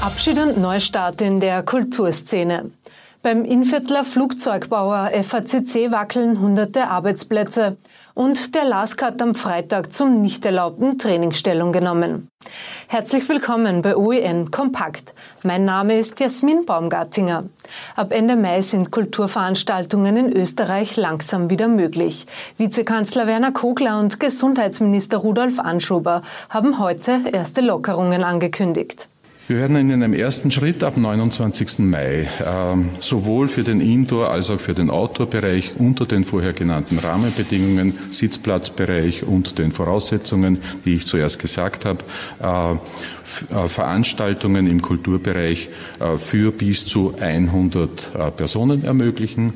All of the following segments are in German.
Abschied und Neustart in der Kulturszene. Beim Inviertler Flugzeugbauer FACC wackeln hunderte Arbeitsplätze und der LASK hat am Freitag zum nicht erlaubten Training Stellung genommen. Herzlich willkommen bei OEN Kompakt. Mein Name ist Jasmin Baumgartinger. Ab Ende Mai sind Kulturveranstaltungen in Österreich langsam wieder möglich. Vizekanzler Werner Kogler und Gesundheitsminister Rudolf Anschober haben heute erste Lockerungen angekündigt. Wir werden in einem ersten Schritt ab 29. Mai äh, sowohl für den Indoor- als auch für den Outdoor-Bereich unter den vorher genannten Rahmenbedingungen, Sitzplatzbereich und den Voraussetzungen, die ich zuerst gesagt habe, äh, äh, Veranstaltungen im Kulturbereich äh, für bis zu 100 äh, Personen ermöglichen.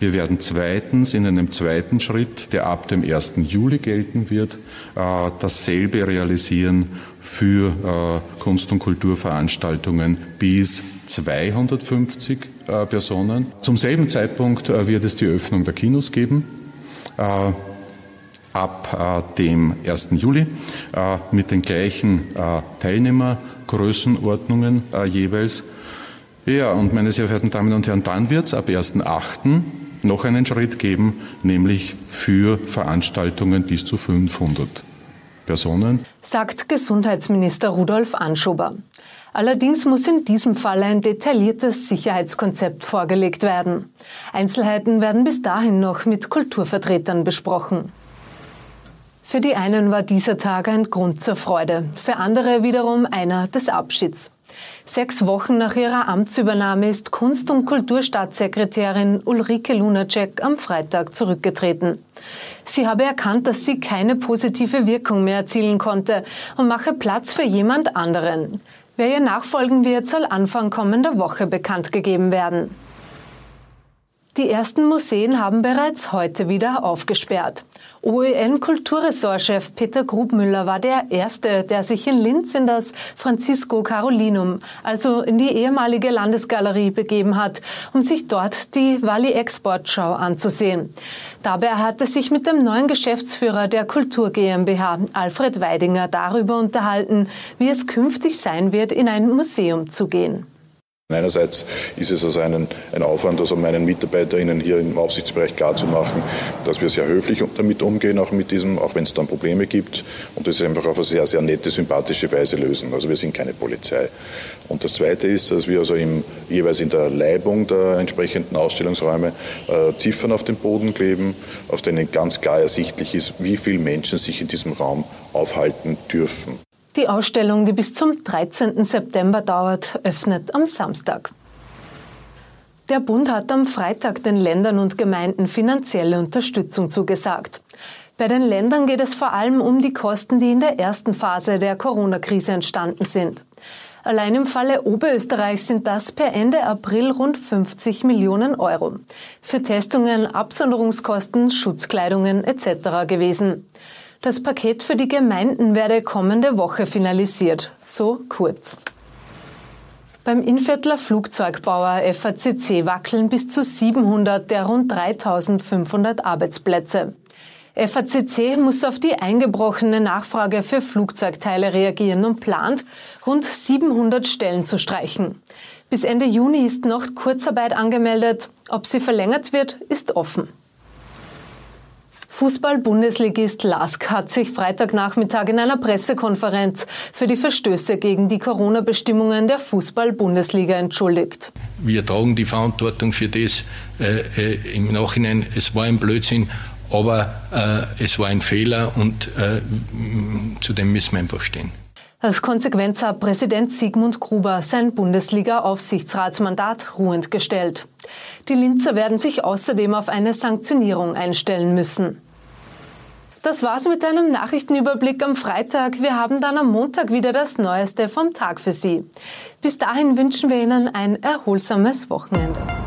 Wir werden zweitens in einem zweiten Schritt, der ab dem 1. Juli gelten wird, äh, dasselbe realisieren für äh, Kunst- und Kulturveranstaltungen bis 250 äh, Personen. Zum selben Zeitpunkt wird es die Öffnung der Kinos geben ab dem 1. Juli mit den gleichen Teilnehmergrößenordnungen jeweils. Ja, und meine sehr verehrten Damen und Herren, dann wird es ab 1.8 noch einen Schritt geben, nämlich für Veranstaltungen bis zu 500 Personen. Sagt Gesundheitsminister Rudolf Anschober. Allerdings muss in diesem Fall ein detailliertes Sicherheitskonzept vorgelegt werden. Einzelheiten werden bis dahin noch mit Kulturvertretern besprochen. Für die einen war dieser Tag ein Grund zur Freude, für andere wiederum einer des Abschieds. Sechs Wochen nach ihrer Amtsübernahme ist Kunst- und Kulturstaatssekretärin Ulrike Lunacek am Freitag zurückgetreten. Sie habe erkannt, dass sie keine positive Wirkung mehr erzielen konnte und mache Platz für jemand anderen. Wer ihr nachfolgen wird, soll Anfang kommender Woche bekannt gegeben werden. Die ersten Museen haben bereits heute wieder aufgesperrt. OEN-Kulturressortchef Peter Grubmüller war der Erste, der sich in Linz in das Francisco Carolinum, also in die ehemalige Landesgalerie, begeben hat, um sich dort die Wally Exportschau anzusehen. Dabei hat er sich mit dem neuen Geschäftsführer der Kultur GmbH, Alfred Weidinger, darüber unterhalten, wie es künftig sein wird, in ein Museum zu gehen. Einerseits ist es also ein, ein Aufwand, also meinen MitarbeiterInnen hier im Aufsichtsbereich klarzumachen, dass wir sehr höflich damit umgehen, auch mit diesem, auch wenn es dann Probleme gibt und das einfach auf eine sehr, sehr nette, sympathische Weise lösen. Also wir sind keine Polizei. Und das Zweite ist, dass wir also im, jeweils in der Leibung der entsprechenden Ausstellungsräume äh, Ziffern auf den Boden kleben, auf denen ganz klar ersichtlich ist, wie viele Menschen sich in diesem Raum aufhalten dürfen. Die Ausstellung, die bis zum 13. September dauert, öffnet am Samstag. Der Bund hat am Freitag den Ländern und Gemeinden finanzielle Unterstützung zugesagt. Bei den Ländern geht es vor allem um die Kosten, die in der ersten Phase der Corona-Krise entstanden sind. Allein im Falle Oberösterreich sind das per Ende April rund 50 Millionen Euro. Für Testungen, Absonderungskosten, Schutzkleidungen etc. gewesen. Das Paket für die Gemeinden werde kommende Woche finalisiert. So kurz. Beim Inviertler Flugzeugbauer FACC wackeln bis zu 700 der rund 3500 Arbeitsplätze. FACC muss auf die eingebrochene Nachfrage für Flugzeugteile reagieren und plant, rund 700 Stellen zu streichen. Bis Ende Juni ist noch Kurzarbeit angemeldet. Ob sie verlängert wird, ist offen. Fußball-Bundesligist Lask hat sich Freitagnachmittag in einer Pressekonferenz für die Verstöße gegen die Corona-Bestimmungen der Fußball-Bundesliga entschuldigt. Wir tragen die Verantwortung für das äh, äh, im Nachhinein. Es war ein Blödsinn, aber äh, es war ein Fehler und äh, zu dem müssen wir einfach stehen. Als Konsequenz hat Präsident Sigmund Gruber sein Bundesliga-Aufsichtsratsmandat ruhend gestellt. Die Linzer werden sich außerdem auf eine Sanktionierung einstellen müssen. Das war's mit einem Nachrichtenüberblick am Freitag. Wir haben dann am Montag wieder das Neueste vom Tag für Sie. Bis dahin wünschen wir Ihnen ein erholsames Wochenende.